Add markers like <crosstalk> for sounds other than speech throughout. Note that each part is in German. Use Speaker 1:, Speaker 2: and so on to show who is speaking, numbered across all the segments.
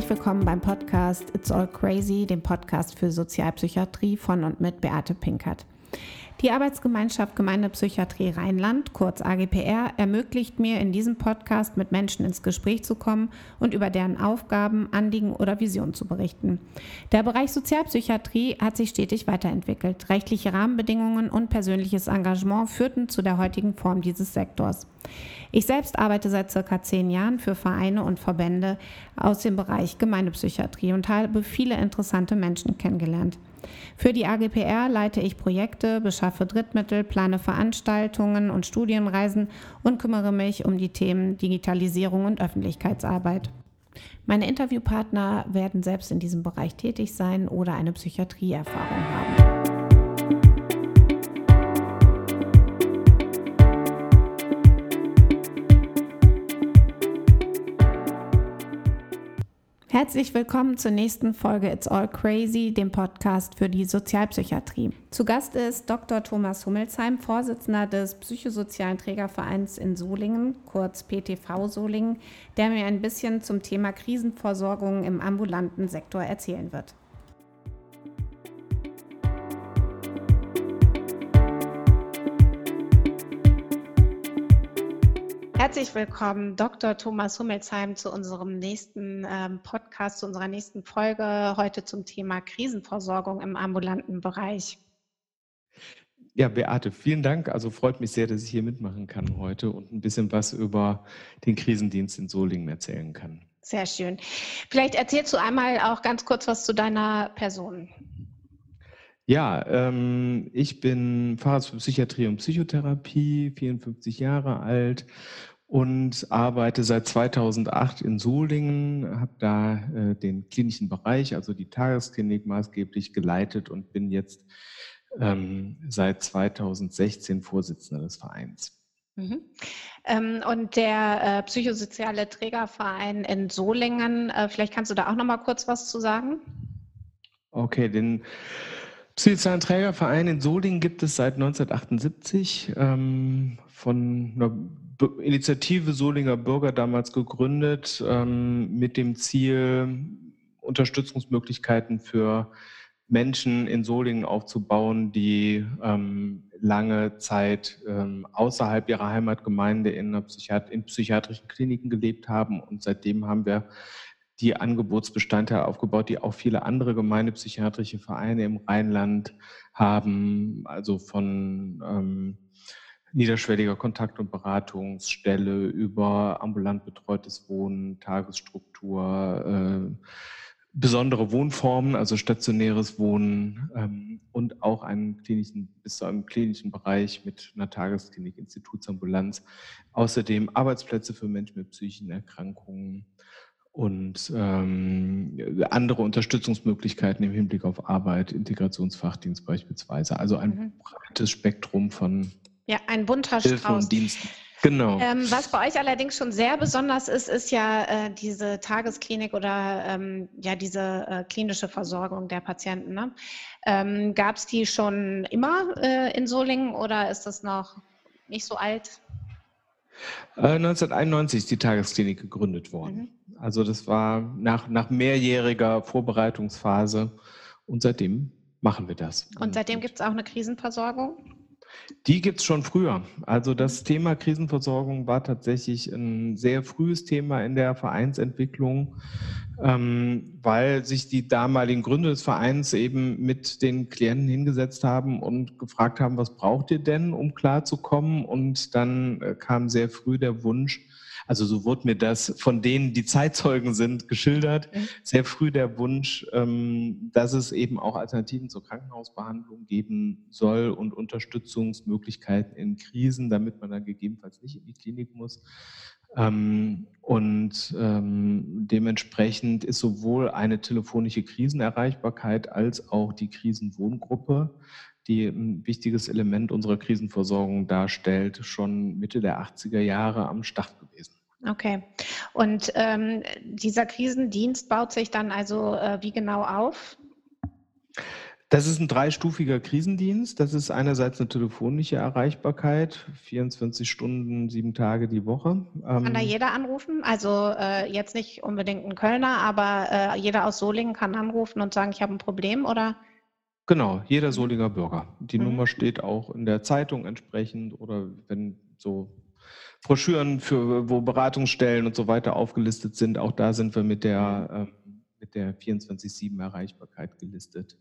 Speaker 1: Herzlich willkommen beim Podcast It's All Crazy, dem Podcast für Sozialpsychiatrie von und mit Beate Pinkert. Die Arbeitsgemeinschaft Gemeindepsychiatrie Rheinland, kurz AGPR, ermöglicht mir in diesem Podcast mit Menschen ins Gespräch zu kommen und über deren Aufgaben, Anliegen oder Visionen zu berichten. Der Bereich Sozialpsychiatrie hat sich stetig weiterentwickelt. Rechtliche Rahmenbedingungen und persönliches Engagement führten zu der heutigen Form dieses Sektors. Ich selbst arbeite seit circa zehn Jahren für Vereine und Verbände aus dem Bereich Gemeindepsychiatrie und habe viele interessante Menschen kennengelernt. Für die AGPR leite ich Projekte, beschaffe Drittmittel, plane Veranstaltungen und Studienreisen und kümmere mich um die Themen Digitalisierung und Öffentlichkeitsarbeit. Meine Interviewpartner werden selbst in diesem Bereich tätig sein oder eine Psychiatrieerfahrung haben. Herzlich willkommen zur nächsten Folge It's All Crazy, dem Podcast für die Sozialpsychiatrie. Zu Gast ist Dr. Thomas Hummelsheim, Vorsitzender des Psychosozialen Trägervereins in Solingen, kurz PTV Solingen, der mir ein bisschen zum Thema Krisenversorgung im ambulanten Sektor erzählen wird. Herzlich willkommen, Dr. Thomas Hummelsheim, zu unserem nächsten ähm, Podcast, zu unserer nächsten Folge heute zum Thema Krisenversorgung im ambulanten Bereich.
Speaker 2: Ja, Beate, vielen Dank. Also freut mich sehr, dass ich hier mitmachen kann heute und ein bisschen was über den Krisendienst in Solingen erzählen kann.
Speaker 1: Sehr schön. Vielleicht erzählst du einmal auch ganz kurz was zu deiner Person.
Speaker 2: Ja, ähm, ich bin Facharzt für Psychiatrie und Psychotherapie, 54 Jahre alt und arbeite seit 2008 in Solingen, habe da äh, den klinischen Bereich, also die Tagesklinik maßgeblich geleitet und bin jetzt ähm, seit 2016 Vorsitzender des Vereins.
Speaker 1: Mhm. Ähm, und der äh, psychosoziale Trägerverein in Solingen, äh, vielleicht kannst du da auch noch mal kurz was zu sagen?
Speaker 2: Okay, den Psychosozialen Trägerverein in Solingen gibt es seit 1978 ähm, von einer Initiative Solinger Bürger damals gegründet ähm, mit dem Ziel, Unterstützungsmöglichkeiten für Menschen in Solingen aufzubauen, die ähm, lange Zeit ähm, außerhalb ihrer Heimatgemeinde in, Psychiat in psychiatrischen Kliniken gelebt haben. Und seitdem haben wir die Angebotsbestandteile aufgebaut, die auch viele andere gemeindepsychiatrische Vereine im Rheinland haben, also von ähm, niederschwelliger Kontakt- und Beratungsstelle über ambulant betreutes Wohnen, Tagesstruktur, äh, besondere Wohnformen, also stationäres Wohnen ähm, und auch einen klinischen, bis zu einem klinischen Bereich mit einer Tagesklinik, Institutsambulanz. Außerdem Arbeitsplätze für Menschen mit psychischen Erkrankungen und ähm, andere Unterstützungsmöglichkeiten im Hinblick auf Arbeit, Integrationsfachdienst beispielsweise. Also ein mhm. breites Spektrum von
Speaker 1: ja, ein bunter Strauß.
Speaker 2: Diensten. Genau.
Speaker 1: Ähm, was bei euch allerdings schon sehr besonders ist, ist ja äh, diese Tagesklinik oder ähm, ja diese äh, klinische Versorgung der Patienten. Ne? Ähm, Gab es die schon immer äh, in Solingen oder ist das noch nicht so alt?
Speaker 2: 1991 äh, ist die Tagesklinik gegründet worden. Mhm. Also das war nach, nach mehrjähriger Vorbereitungsphase und seitdem machen wir das.
Speaker 1: Und seitdem gibt es auch eine Krisenversorgung?
Speaker 2: Die gibt es schon früher. Also das Thema Krisenversorgung war tatsächlich ein sehr frühes Thema in der Vereinsentwicklung, ähm, weil sich die damaligen Gründer des Vereins eben mit den Klienten hingesetzt haben und gefragt haben, was braucht ihr denn, um klarzukommen? Und dann äh, kam sehr früh der Wunsch, also so wurde mir das von denen, die Zeitzeugen sind, geschildert, mhm. sehr früh der Wunsch, ähm, dass es eben auch Alternativen zur Krankenhausbehandlung geben soll und Unterstützungsmöglichkeiten in Krisen, damit man dann gegebenenfalls nicht in die Klinik muss. Ähm, und ähm, dementsprechend ist sowohl eine telefonische Krisenerreichbarkeit als auch die Krisenwohngruppe die ein wichtiges Element unserer Krisenversorgung darstellt, schon Mitte der 80er Jahre am Start gewesen.
Speaker 1: Okay. Und ähm, dieser Krisendienst baut sich dann also äh, wie genau auf?
Speaker 2: Das ist ein dreistufiger Krisendienst. Das ist einerseits eine telefonische Erreichbarkeit, 24 Stunden, sieben Tage die Woche.
Speaker 1: Kann ähm, da jeder anrufen? Also äh, jetzt nicht unbedingt ein Kölner, aber äh, jeder aus Solingen kann anrufen und sagen, ich habe ein Problem, oder?
Speaker 2: Genau, jeder mhm. Solinger Bürger. Die mhm. Nummer steht auch in der Zeitung entsprechend oder wenn so Broschüren für wo Beratungsstellen und so weiter aufgelistet sind, auch da sind wir mit der, äh, mit der 24-7 Erreichbarkeit gelistet.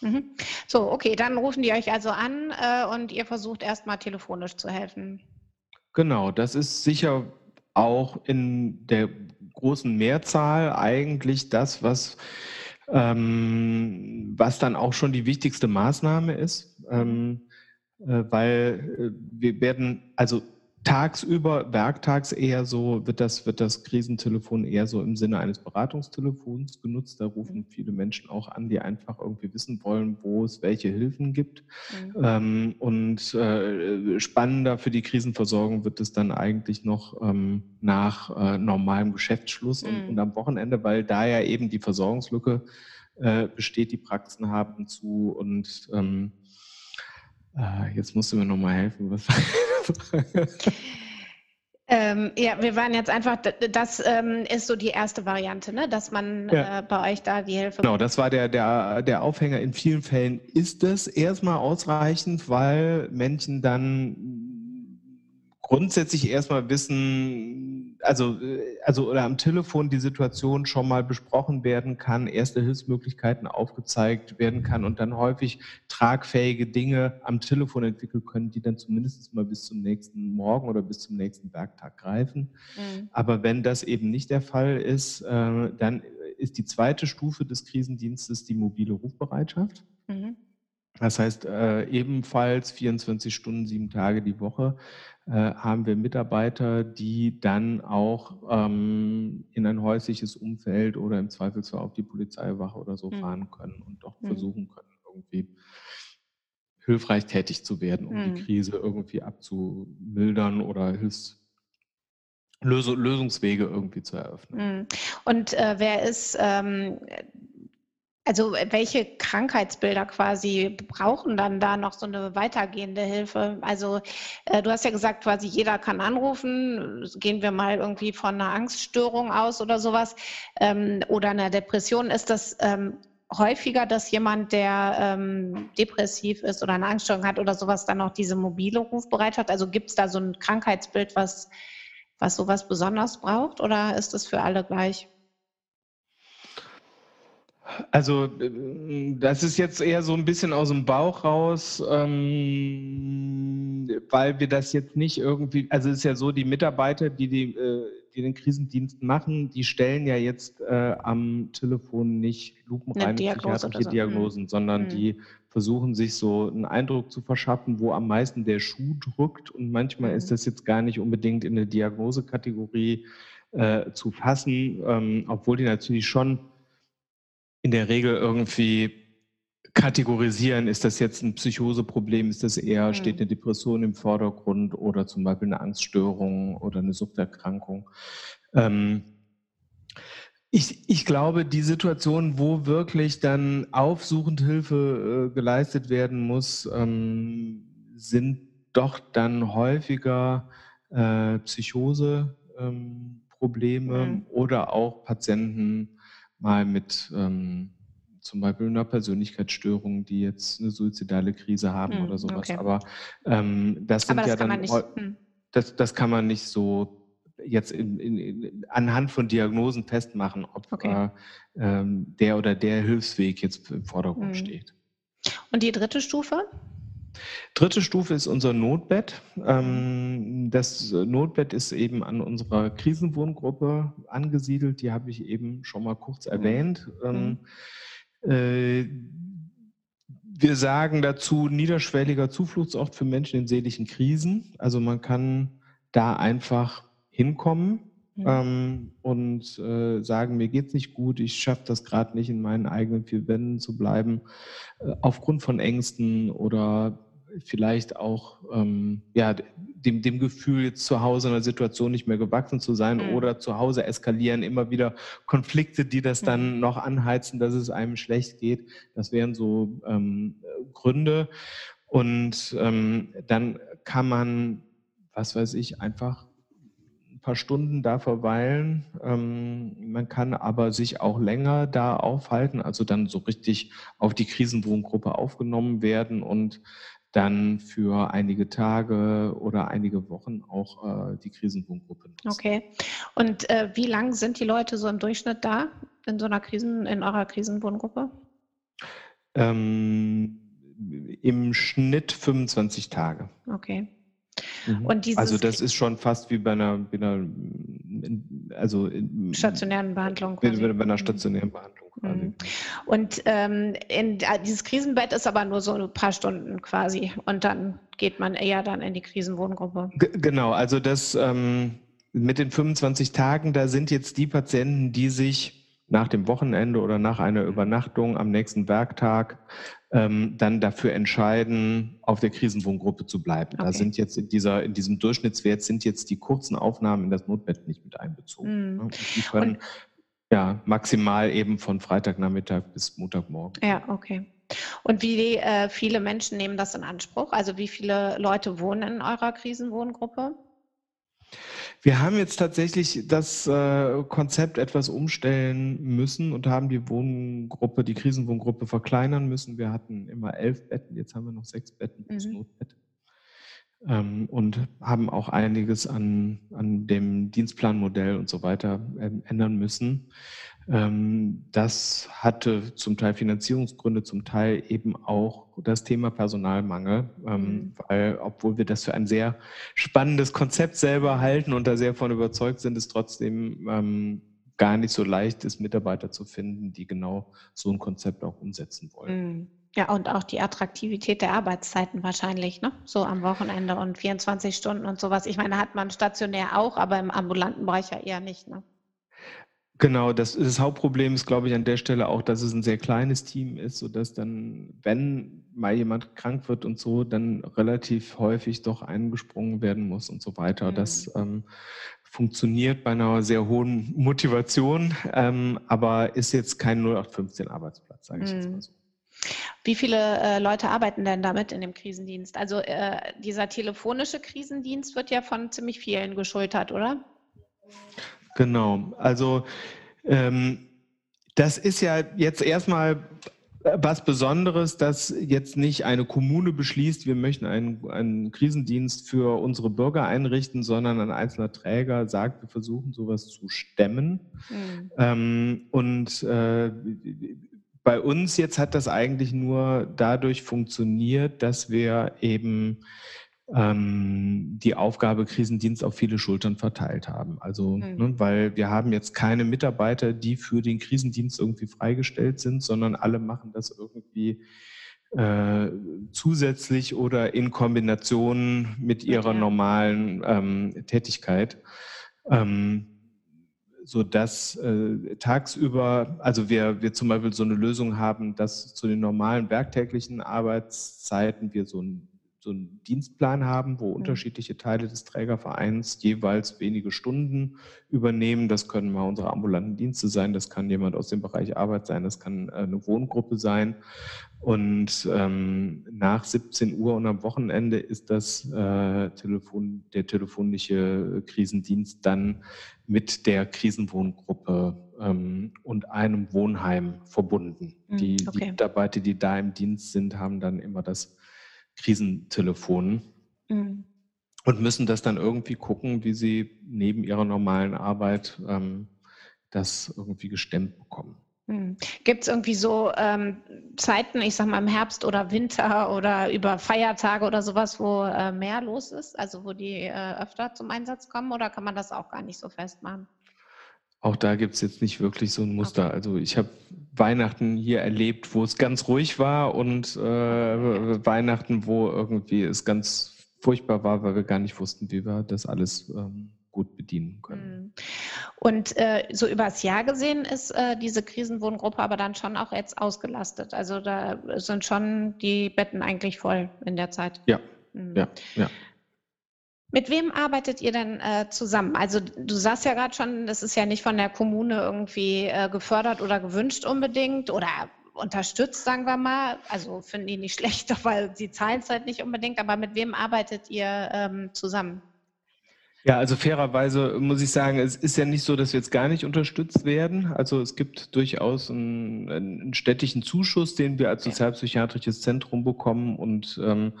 Speaker 1: Mhm. So, okay, dann rufen die euch also an äh, und ihr versucht erstmal telefonisch zu helfen.
Speaker 2: Genau, das ist sicher auch in der großen Mehrzahl eigentlich das, was, ähm, was dann auch schon die wichtigste Maßnahme ist, ähm, äh, weil äh, wir werden, also tagsüber, werktags eher so, wird das, wird das Krisentelefon eher so im Sinne eines Beratungstelefons genutzt. Da rufen mhm. viele Menschen auch an, die einfach irgendwie wissen wollen, wo es welche Hilfen gibt. Mhm. Ähm, und äh, spannender für die Krisenversorgung wird es dann eigentlich noch ähm, nach äh, normalem Geschäftsschluss mhm. und, und, am Wochenende, weil da ja eben die Versorgungslücke äh, besteht, die Praxen haben zu und ähm, äh, jetzt musst du mir nochmal helfen. Was
Speaker 1: ähm, ja, wir waren jetzt einfach, das ähm, ist so die erste Variante, ne? dass man ja. äh, bei euch da die Hilfe.
Speaker 2: Genau, das war der, der, der Aufhänger. In vielen Fällen ist es erstmal ausreichend, weil Menschen dann grundsätzlich erstmal wissen, also, äh, also oder am Telefon die Situation schon mal besprochen werden kann, erste Hilfsmöglichkeiten aufgezeigt werden kann und dann häufig tragfähige Dinge am Telefon entwickeln können, die dann zumindest mal bis zum nächsten Morgen oder bis zum nächsten Werktag greifen. Mhm. Aber wenn das eben nicht der Fall ist, äh, dann ist die zweite Stufe des Krisendienstes die mobile Rufbereitschaft. Mhm. Das heißt, äh, ebenfalls 24 Stunden, sieben Tage die Woche haben wir Mitarbeiter, die dann auch ähm, in ein häusliches Umfeld oder im Zweifelsfall auf die Polizeiwache oder so mhm. fahren können und doch mhm. versuchen können, irgendwie hilfreich tätig zu werden, um mhm. die Krise irgendwie abzumildern oder Hilfs Lösungswege irgendwie zu eröffnen.
Speaker 1: Mhm. Und äh, wer ist ähm, also äh, welche Krankheitsbilder quasi brauchen dann da noch so eine weitergehende Hilfe? Also äh, du hast ja gesagt, quasi jeder kann anrufen. Gehen wir mal irgendwie von einer Angststörung aus oder sowas ähm, oder einer Depression. Ist das ähm, häufiger, dass jemand, der ähm, depressiv ist oder eine Angststörung hat oder sowas, dann auch diese mobile Rufbereitschaft? Also gibt es da so ein Krankheitsbild, was, was sowas besonders braucht oder ist das für alle gleich?
Speaker 2: Also, äh, das ist jetzt eher so ein bisschen aus dem Bauch raus, ähm, weil wir das jetzt nicht irgendwie, also es ist ja so, die Mitarbeiter, die, die, äh, die den Krisendienst machen, die stellen ja jetzt äh, am Telefon nicht lupenreine psychiatrische so. Diagnosen, mhm. sondern mhm. die versuchen sich so einen Eindruck zu verschaffen, wo am meisten der Schuh drückt. Und manchmal mhm. ist das jetzt gar nicht unbedingt in eine Diagnosekategorie äh, zu fassen, ähm, obwohl die natürlich schon in der Regel irgendwie kategorisieren, ist das jetzt ein Psychoseproblem, ist das eher, mhm. steht eine Depression im Vordergrund oder zum Beispiel eine Angststörung oder eine Suchterkrankung. Ähm, ich, ich glaube, die Situation, wo wirklich dann aufsuchend Hilfe äh, geleistet werden muss, ähm, sind doch dann häufiger äh, Psychose-Probleme ähm, mhm. oder auch Patienten, mal mit ähm, zum Beispiel einer Persönlichkeitsstörung, die jetzt eine suizidale Krise haben hm, oder sowas. Okay. Aber ähm, das sind Aber das ja dann, nicht, hm. das, das kann man nicht so jetzt in, in, in, anhand von Diagnosen festmachen, ob okay. äh, ähm, der oder der Hilfsweg jetzt im Vordergrund hm. steht.
Speaker 1: Und die dritte Stufe?
Speaker 2: Dritte Stufe ist unser Notbett. Ähm, das Notbett ist eben an unserer Krisenwohngruppe angesiedelt. Die habe ich eben schon mal kurz mhm. erwähnt. Mhm. Äh, wir sagen dazu niederschwelliger Zufluchtsort für Menschen in seelischen Krisen. Also man kann da einfach hinkommen ähm, und äh, sagen, mir geht es nicht gut, ich schaffe das gerade nicht, in meinen eigenen vier Wänden zu bleiben, äh, aufgrund von Ängsten oder vielleicht auch ähm, ja, dem, dem Gefühl, jetzt zu Hause in einer Situation nicht mehr gewachsen zu sein mhm. oder zu Hause eskalieren immer wieder Konflikte, die das dann mhm. noch anheizen, dass es einem schlecht geht. Das wären so ähm, Gründe. Und ähm, dann kann man, was weiß ich, einfach ein paar Stunden da verweilen. Ähm, man kann aber sich auch länger da aufhalten, also dann so richtig auf die Krisenwohngruppe aufgenommen werden und dann für einige Tage oder einige Wochen auch äh, die Krisenwohngruppe
Speaker 1: nutzen. Okay. Und äh, wie lang sind die Leute so im Durchschnitt da in so einer Krisen, in eurer Krisenwohngruppe?
Speaker 2: Ähm, Im Schnitt 25 Tage.
Speaker 1: Okay.
Speaker 2: Mhm. Also das ist schon fast wie bei einer, bei einer also
Speaker 1: stationären Behandlung.
Speaker 2: Quasi. Bei einer stationären Behandlung.
Speaker 1: Mhm. Und ähm, in, dieses Krisenbett ist aber nur so ein paar Stunden quasi. Und dann geht man eher dann in die Krisenwohngruppe.
Speaker 2: G genau, also das ähm, mit den 25 Tagen, da sind jetzt die Patienten, die sich nach dem Wochenende oder nach einer Übernachtung am nächsten Werktag ähm, dann dafür entscheiden, auf der Krisenwohngruppe zu bleiben. Okay. Da sind jetzt in, dieser, in diesem Durchschnittswert sind jetzt die kurzen Aufnahmen in das Notbett nicht mit einbezogen. Mhm. Die können Und, ja maximal eben von Freitagnachmittag bis Montagmorgen.
Speaker 1: Ja, okay. Und wie äh, viele Menschen nehmen das in Anspruch? Also wie viele Leute wohnen in eurer Krisenwohngruppe?
Speaker 2: Wir haben jetzt tatsächlich das äh, Konzept etwas umstellen müssen und haben die Wohngruppe, die Krisenwohngruppe verkleinern müssen. Wir hatten immer elf Betten, jetzt haben wir noch sechs Betten plus mhm. Notbett. Ähm, und haben auch einiges an, an dem Dienstplanmodell und so weiter ähm, ändern müssen. Ähm, das hatte zum Teil Finanzierungsgründe, zum Teil eben auch das Thema Personalmangel, ähm, mhm. weil obwohl wir das für ein sehr spannendes Konzept selber halten und da sehr von überzeugt sind, ist trotzdem ähm, gar nicht so leicht ist, Mitarbeiter zu finden, die genau so ein Konzept auch umsetzen wollen.
Speaker 1: Mhm. Ja, und auch die Attraktivität der Arbeitszeiten wahrscheinlich, ne? So am Wochenende und 24 Stunden und sowas. Ich meine, hat man stationär auch, aber im ambulanten Bereich ja eher nicht, ne?
Speaker 2: Genau, das, das Hauptproblem ist, glaube ich, an der Stelle auch, dass es ein sehr kleines Team ist, sodass dann, wenn mal jemand krank wird und so, dann relativ häufig doch eingesprungen werden muss und so weiter. Mhm. Das ähm, funktioniert bei einer sehr hohen Motivation, ähm, aber ist jetzt kein 0815-Arbeitsplatz, sage ich mhm. jetzt mal so.
Speaker 1: Wie viele äh, Leute arbeiten denn damit in dem Krisendienst? Also äh, dieser telefonische Krisendienst wird ja von ziemlich vielen geschultert, oder?
Speaker 2: Genau, also ähm, das ist ja jetzt erstmal was Besonderes, dass jetzt nicht eine Kommune beschließt, wir möchten einen, einen Krisendienst für unsere Bürger einrichten, sondern ein einzelner Träger sagt, wir versuchen sowas zu stemmen. Mhm. Ähm, und äh, bei uns jetzt hat das eigentlich nur dadurch funktioniert, dass wir eben ähm, die Aufgabe Krisendienst auf viele Schultern verteilt haben. Also, mhm. ne, weil wir haben jetzt keine Mitarbeiter, die für den Krisendienst irgendwie freigestellt sind, sondern alle machen das irgendwie äh, zusätzlich oder in Kombination mit ihrer ja. normalen ähm, Tätigkeit. Ähm, so dass äh, tagsüber, also wir, wir zum Beispiel so eine Lösung haben, dass zu den normalen werktäglichen Arbeitszeiten wir so ein so einen Dienstplan haben, wo mhm. unterschiedliche Teile des Trägervereins jeweils wenige Stunden übernehmen. Das können mal unsere ambulanten Dienste sein, das kann jemand aus dem Bereich Arbeit sein, das kann äh, eine Wohngruppe sein. Und ähm, nach 17 Uhr und am Wochenende ist das äh, Telefon, der telefonische Krisendienst dann mit der Krisenwohngruppe ähm, und einem Wohnheim verbunden. Mhm, die, okay. die Mitarbeiter, die da im Dienst sind, haben dann immer das Krisentelefon mhm. und müssen das dann irgendwie gucken, wie sie neben ihrer normalen Arbeit ähm, das irgendwie gestemmt bekommen.
Speaker 1: Mhm. Gibt es irgendwie so ähm, Zeiten, ich sag mal im Herbst oder Winter oder über Feiertage oder sowas, wo äh, mehr los ist, also wo die äh, öfter zum Einsatz kommen oder kann man das auch gar nicht so festmachen?
Speaker 2: Auch da gibt es jetzt nicht wirklich so ein Muster. Okay. Also ich habe Weihnachten hier erlebt, wo es ganz ruhig war und äh, Weihnachten, wo irgendwie es ganz furchtbar war, weil wir gar nicht wussten, wie wir das alles ähm, gut bedienen können. Mhm.
Speaker 1: Und äh, so übers Jahr gesehen ist äh, diese Krisenwohngruppe aber dann schon auch jetzt ausgelastet. Also da sind schon die Betten eigentlich voll in der Zeit.
Speaker 2: Ja, mhm. ja, ja.
Speaker 1: Mit wem arbeitet ihr denn äh, zusammen? Also du sagst ja gerade schon, das ist ja nicht von der Kommune irgendwie äh, gefördert oder gewünscht unbedingt oder unterstützt, sagen wir mal. Also finden die nicht <laughs> schlecht, weil sie zahlen es halt nicht unbedingt. Aber mit wem arbeitet ihr ähm, zusammen?
Speaker 2: Ja, also fairerweise muss ich sagen, es ist ja nicht so, dass wir jetzt gar nicht unterstützt werden. Also es gibt durchaus einen, einen städtischen Zuschuss, den wir als sozialpsychiatrisches Zentrum bekommen und ähm,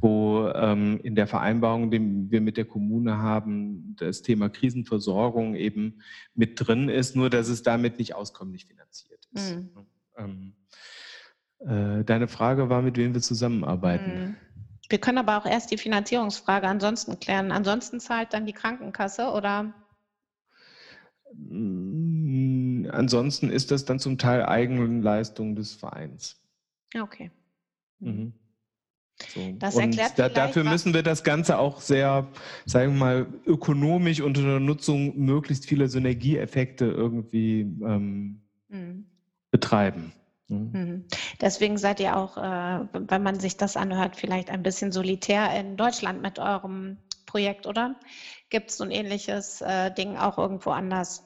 Speaker 2: wo ähm, in der Vereinbarung, die wir mit der Kommune haben, das Thema Krisenversorgung eben mit drin ist, nur dass es damit nicht auskömmlich finanziert ist. Mhm. Ähm, äh, deine Frage war, mit wem wir zusammenarbeiten. Mhm.
Speaker 1: Wir können aber auch erst die Finanzierungsfrage ansonsten klären. Ansonsten zahlt dann die Krankenkasse oder?
Speaker 2: Mm, ansonsten ist das dann zum Teil Eigenleistung des Vereins.
Speaker 1: Okay.
Speaker 2: Mhm. So. Das erklärt da, dafür müssen wir das Ganze auch sehr, sagen wir mal, ökonomisch unter der Nutzung möglichst vieler Synergieeffekte irgendwie ähm, mhm. betreiben.
Speaker 1: Mhm. mhm. Deswegen seid ihr auch, äh, wenn man sich das anhört, vielleicht ein bisschen solitär in Deutschland mit eurem Projekt, oder? Gibt es so ein ähnliches äh, Ding auch irgendwo anders?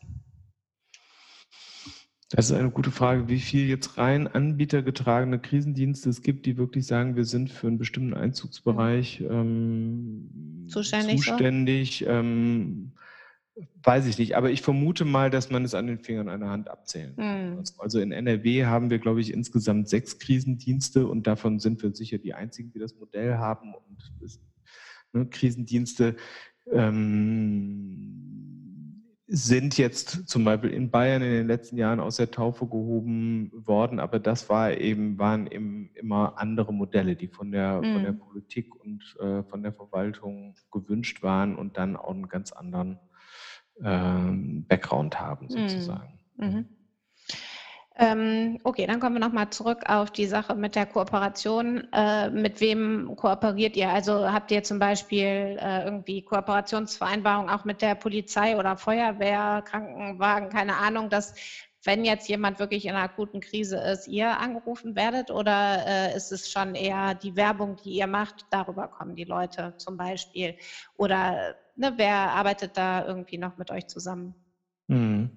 Speaker 2: Das ist eine gute Frage, wie viel jetzt rein anbietergetragene Krisendienste es gibt, die wirklich sagen, wir sind für einen bestimmten Einzugsbereich mhm. ähm, zuständig. zuständig ähm, Weiß ich nicht, aber ich vermute mal, dass man es an den Fingern einer Hand abzählen kann. Mhm. Also in NRW haben wir, glaube ich, insgesamt sechs Krisendienste und davon sind wir sicher die einzigen, die das Modell haben. Und das, ne, Krisendienste ähm, sind jetzt zum Beispiel in Bayern in den letzten Jahren aus der Taufe gehoben worden, aber das war eben, waren eben immer andere Modelle, die von der, mhm. von der Politik und äh, von der Verwaltung gewünscht waren und dann auch einen ganz anderen Background haben, mhm. sozusagen. Mhm.
Speaker 1: Ähm, okay, dann kommen wir nochmal zurück auf die Sache mit der Kooperation. Äh, mit wem kooperiert ihr? Also habt ihr zum Beispiel äh, irgendwie Kooperationsvereinbarungen auch mit der Polizei oder Feuerwehr, Krankenwagen, keine Ahnung, dass wenn jetzt jemand wirklich in einer akuten Krise ist, ihr angerufen werdet oder äh, ist es schon eher die Werbung, die ihr macht, darüber kommen die Leute zum Beispiel? Oder ne, wer arbeitet da irgendwie noch mit euch zusammen? Hm.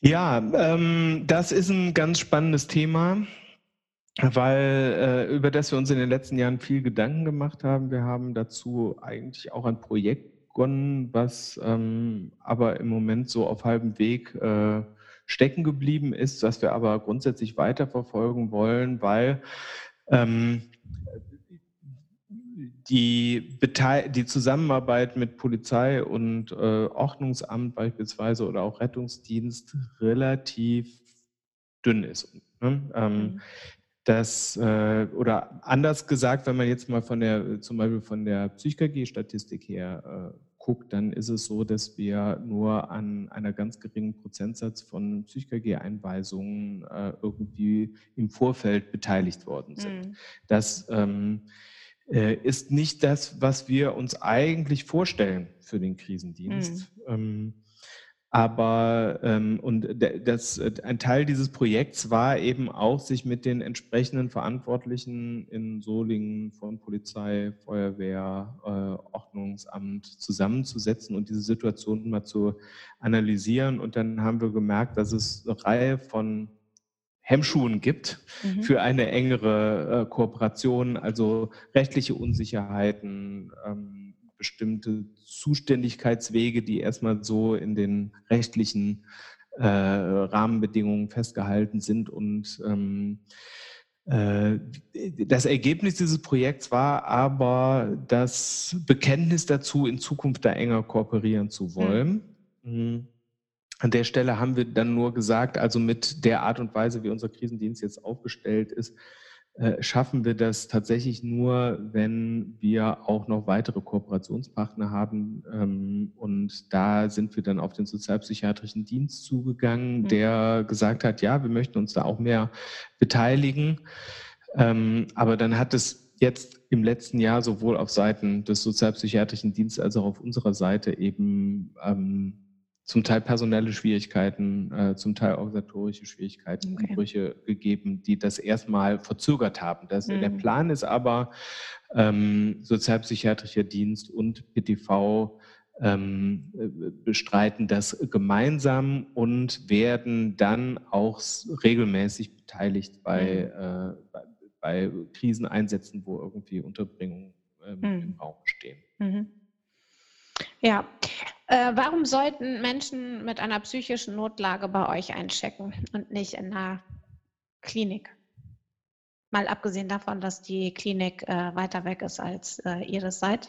Speaker 2: Ja, ähm, das ist ein ganz spannendes Thema, weil äh, über das wir uns in den letzten Jahren viel Gedanken gemacht haben. Wir haben dazu eigentlich auch ein Projekt begonnen, was ähm, aber im Moment so auf halbem Weg äh, stecken geblieben ist, was wir aber grundsätzlich weiterverfolgen wollen, weil ähm, die, die Zusammenarbeit mit Polizei und äh, Ordnungsamt beispielsweise oder auch Rettungsdienst relativ dünn ist. Ne? Ähm, mhm. Das, äh, oder anders gesagt, wenn man jetzt mal von der, zum Beispiel von der PsychKG-Statistik her äh, guckt, dann ist es so, dass wir nur an einer ganz geringen Prozentsatz von PsychKG-Einweisungen äh, irgendwie im Vorfeld beteiligt worden sind. Mhm. Das ähm, äh, ist nicht das, was wir uns eigentlich vorstellen für den Krisendienst. Mhm. Ähm, aber ähm, und das, ein Teil dieses Projekts war eben auch, sich mit den entsprechenden Verantwortlichen in Solingen von Polizei, Feuerwehr, äh, Ordnungsamt zusammenzusetzen und diese Situation mal zu analysieren. Und dann haben wir gemerkt, dass es eine Reihe von Hemmschuhen gibt mhm. für eine engere äh, Kooperation, also rechtliche Unsicherheiten, ähm, bestimmte Zuständigkeitswege, die erstmal so in den rechtlichen äh, Rahmenbedingungen festgehalten sind. Und ähm, äh, das Ergebnis dieses Projekts war aber das Bekenntnis dazu, in Zukunft da enger kooperieren zu wollen. Mhm. An der Stelle haben wir dann nur gesagt, also mit der Art und Weise, wie unser Krisendienst jetzt aufgestellt ist, äh, schaffen wir das tatsächlich nur, wenn wir auch noch weitere Kooperationspartner haben. Ähm, und da sind wir dann auf den sozialpsychiatrischen Dienst zugegangen, mhm. der gesagt hat, ja, wir möchten uns da auch mehr beteiligen. Ähm, aber dann hat es jetzt im letzten Jahr sowohl auf Seiten des sozialpsychiatrischen Dienstes als auch auf unserer Seite eben ähm, zum Teil personelle Schwierigkeiten, äh, zum Teil organisatorische Schwierigkeiten, okay. Umbrüche gegeben, die das erstmal verzögert haben. Das, mhm. Der Plan ist aber, ähm, sozialpsychiatrischer Dienst und PTV ähm, bestreiten das gemeinsam und werden dann auch regelmäßig beteiligt bei, mhm. äh, bei, bei, Kriseneinsätzen, wo irgendwie Unterbringungen ähm, mhm. im Raum stehen. Mhm.
Speaker 1: Ja, äh, warum sollten Menschen mit einer psychischen Notlage bei euch einchecken und nicht in einer Klinik? Mal abgesehen davon, dass die Klinik äh, weiter weg ist, als äh, ihr das seid.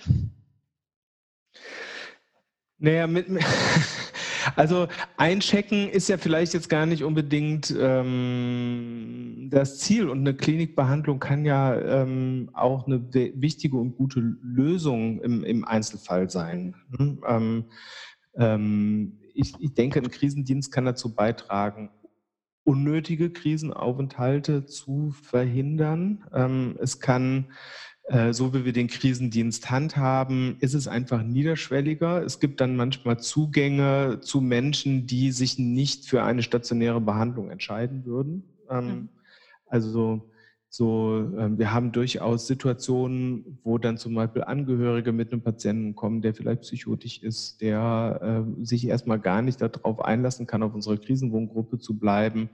Speaker 2: Naja, mit, <laughs> also einchecken ist ja vielleicht jetzt gar nicht unbedingt ähm, das Ziel und eine Klinikbehandlung kann ja ähm, auch eine wichtige und gute Lösung im, im Einzelfall sein. Hm? Ähm, ich, ich denke, ein Krisendienst kann dazu beitragen, unnötige Krisenaufenthalte zu verhindern. Ähm, es kann so wie wir den Krisendienst handhaben, ist es einfach niederschwelliger. Es gibt dann manchmal Zugänge zu Menschen, die sich nicht für eine stationäre Behandlung entscheiden würden. Ähm, mhm. Also so, ähm, wir haben durchaus Situationen, wo dann zum Beispiel Angehörige mit einem Patienten kommen, der vielleicht psychotisch ist, der äh, sich erstmal gar nicht darauf einlassen kann, auf unserer Krisenwohngruppe zu bleiben,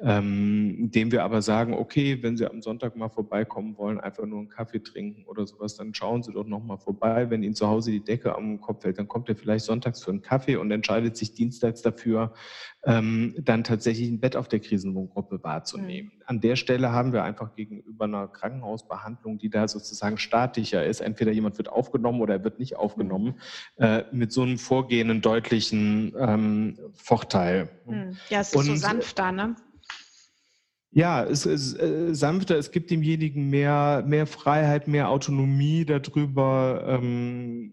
Speaker 2: ähm, dem wir aber sagen, okay, wenn Sie am Sonntag mal vorbeikommen wollen, einfach nur einen Kaffee trinken oder sowas, dann schauen Sie doch nochmal vorbei. Wenn Ihnen zu Hause die Decke am Kopf fällt, dann kommt er vielleicht sonntags für einen Kaffee und entscheidet sich dienstags dafür, ähm, dann tatsächlich ein Bett auf der Krisenwohngruppe wahrzunehmen. Mhm. An der Stelle haben wir einfach gegenüber einer Krankenhausbehandlung, die da sozusagen statischer ist, entweder jemand wird aufgenommen oder er wird nicht aufgenommen, mhm. äh, mit so einem Vorgehen einen deutlichen ähm, Vorteil.
Speaker 1: Mhm. Ja, es ist Und, so sanfter, ne?
Speaker 2: Ja, es ist äh, sanfter, es gibt demjenigen mehr, mehr Freiheit, mehr Autonomie darüber, ähm,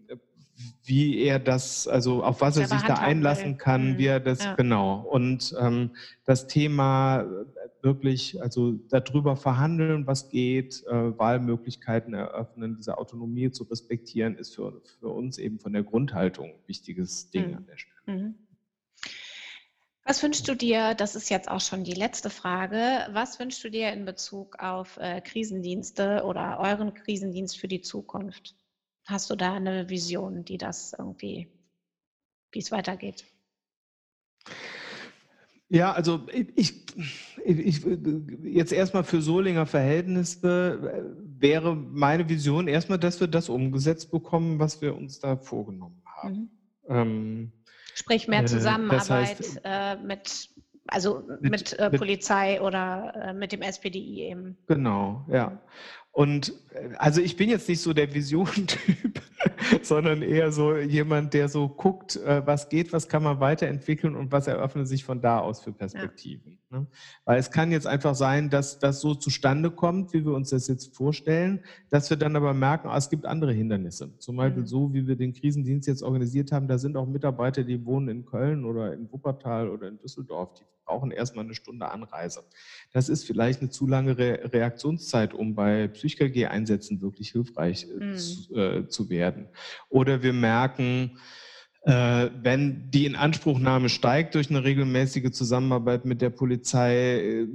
Speaker 2: wie er das, also auf was er sich da einlassen kann, mhm. wie er das, ja. genau. Und ähm, das Thema äh, wirklich, also darüber verhandeln, was geht, äh, Wahlmöglichkeiten eröffnen, diese Autonomie zu respektieren, ist für, für uns eben von der Grundhaltung ein wichtiges Ding mhm. an der Stelle. Mhm.
Speaker 1: Was wünschst du dir, das ist jetzt auch schon die letzte Frage, was wünschst du dir in Bezug auf äh, Krisendienste oder euren Krisendienst für die Zukunft? Hast du da eine Vision, die das irgendwie, wie es weitergeht?
Speaker 2: Ja, also ich, ich, jetzt erstmal für Solinger Verhältnisse wäre meine Vision erstmal, dass wir das umgesetzt bekommen, was wir uns da vorgenommen haben. Mhm.
Speaker 1: Ähm, Sprich mehr äh, Zusammenarbeit das heißt, äh, mit, also mit, mit, äh, Polizei oder äh, mit dem SPDI eben.
Speaker 2: Genau, ja. Und äh, also ich bin jetzt nicht so der Vision-Typ, <laughs> sondern eher so jemand, der so guckt, äh, was geht, was kann man weiterentwickeln und was eröffnet sich von da aus für Perspektiven. Ja. Ne? Weil es kann jetzt einfach sein, dass das so zustande kommt, wie wir uns das jetzt vorstellen, dass wir dann aber merken, ah, es gibt andere Hindernisse. Zum Beispiel mhm. so, wie wir den Krisendienst jetzt organisiert haben, da sind auch Mitarbeiter, die wohnen in Köln oder in Wuppertal oder in Düsseldorf, die brauchen erstmal eine Stunde Anreise. Das ist vielleicht eine zu lange Re Reaktionszeit, um bei PsychKG-Einsätzen wirklich hilfreich äh, mhm. zu, äh, zu, werden. Oder wir merken, wenn die Inanspruchnahme steigt durch eine regelmäßige Zusammenarbeit mit der Polizei, äh,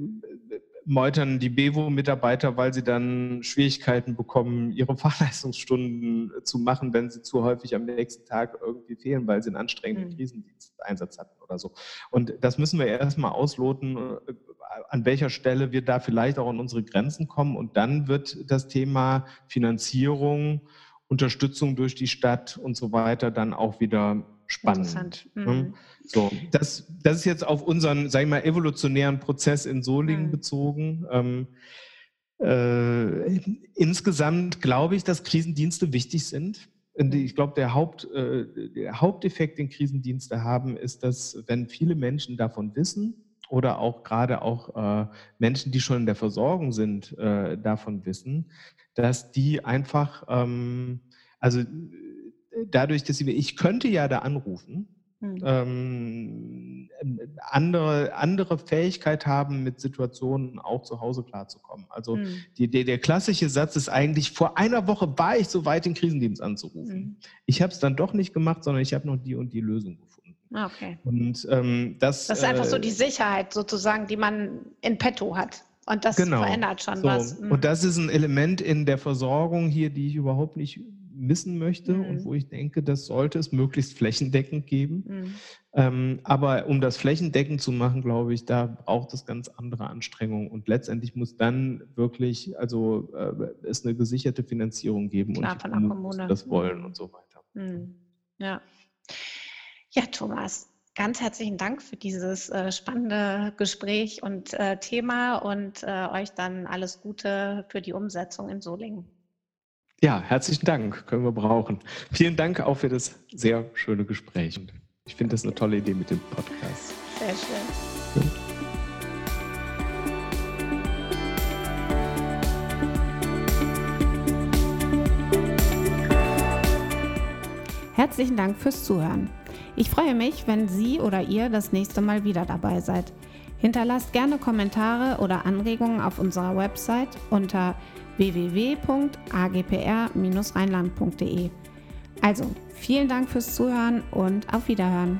Speaker 2: meutern die BEWO-Mitarbeiter, weil sie dann Schwierigkeiten bekommen, ihre <laughs> Fahrleistungsstunden zu machen, wenn sie zu häufig am nächsten Tag irgendwie fehlen, weil sie einen anstrengenden mhm. Krisendiensteinsatz hatten oder so. Und das müssen wir erstmal ausloten, äh, an welcher Stelle wir da vielleicht auch an unsere Grenzen kommen. Und dann wird das Thema Finanzierung, Unterstützung durch die Stadt und so weiter dann auch wieder spannend. Ne? Mhm. So, das, das ist jetzt auf unseren, sag ich mal, evolutionären Prozess in Solingen mhm. bezogen. Ähm, äh, insgesamt glaube ich, dass Krisendienste wichtig sind. Ich glaube, der, Haupt, äh, der Haupteffekt, den Krisendienste haben, ist, dass wenn viele Menschen davon wissen oder auch gerade auch äh, Menschen, die schon in der Versorgung sind, äh, davon wissen, dass die einfach, ähm, also dadurch, dass sie, ich könnte ja da anrufen, mhm. ähm, andere, andere Fähigkeit haben, mit Situationen auch zu Hause klarzukommen. Also mhm. die, der, der klassische Satz ist eigentlich, vor einer Woche war ich so weit, den Krisendienst anzurufen. Mhm. Ich habe es dann doch nicht gemacht, sondern ich habe noch die und die Lösung gefunden.
Speaker 1: Ah, okay.
Speaker 2: Und ähm, das,
Speaker 1: das ist einfach so äh, die Sicherheit sozusagen, die man in petto hat. Und das genau. verändert schon so. was.
Speaker 2: Mhm. Und das ist ein Element in der Versorgung hier, die ich überhaupt nicht missen möchte mhm. und wo ich denke, das sollte es möglichst flächendeckend geben. Mhm. Ähm, aber um das flächendeckend zu machen, glaube ich, da braucht es ganz andere Anstrengungen. Und letztendlich muss dann wirklich, also äh, es eine gesicherte Finanzierung geben
Speaker 1: Klar,
Speaker 2: und
Speaker 1: von der Kommune.
Speaker 2: das wollen mhm. und so weiter.
Speaker 1: Mhm. Ja. Ja, Thomas, Ganz herzlichen Dank für dieses äh, spannende Gespräch und äh, Thema und äh, euch dann alles Gute für die Umsetzung in Solingen.
Speaker 2: Ja, herzlichen Dank, können wir brauchen. Vielen Dank auch für das sehr schöne Gespräch. Ich finde das eine tolle Idee mit dem Podcast.
Speaker 1: Sehr schön. Ja. Herzlichen Dank fürs Zuhören. Ich freue mich, wenn Sie oder ihr das nächste Mal wieder dabei seid. Hinterlasst gerne Kommentare oder Anregungen auf unserer Website unter www.agpr-rheinland.de. Also, vielen Dank fürs Zuhören und auf Wiederhören.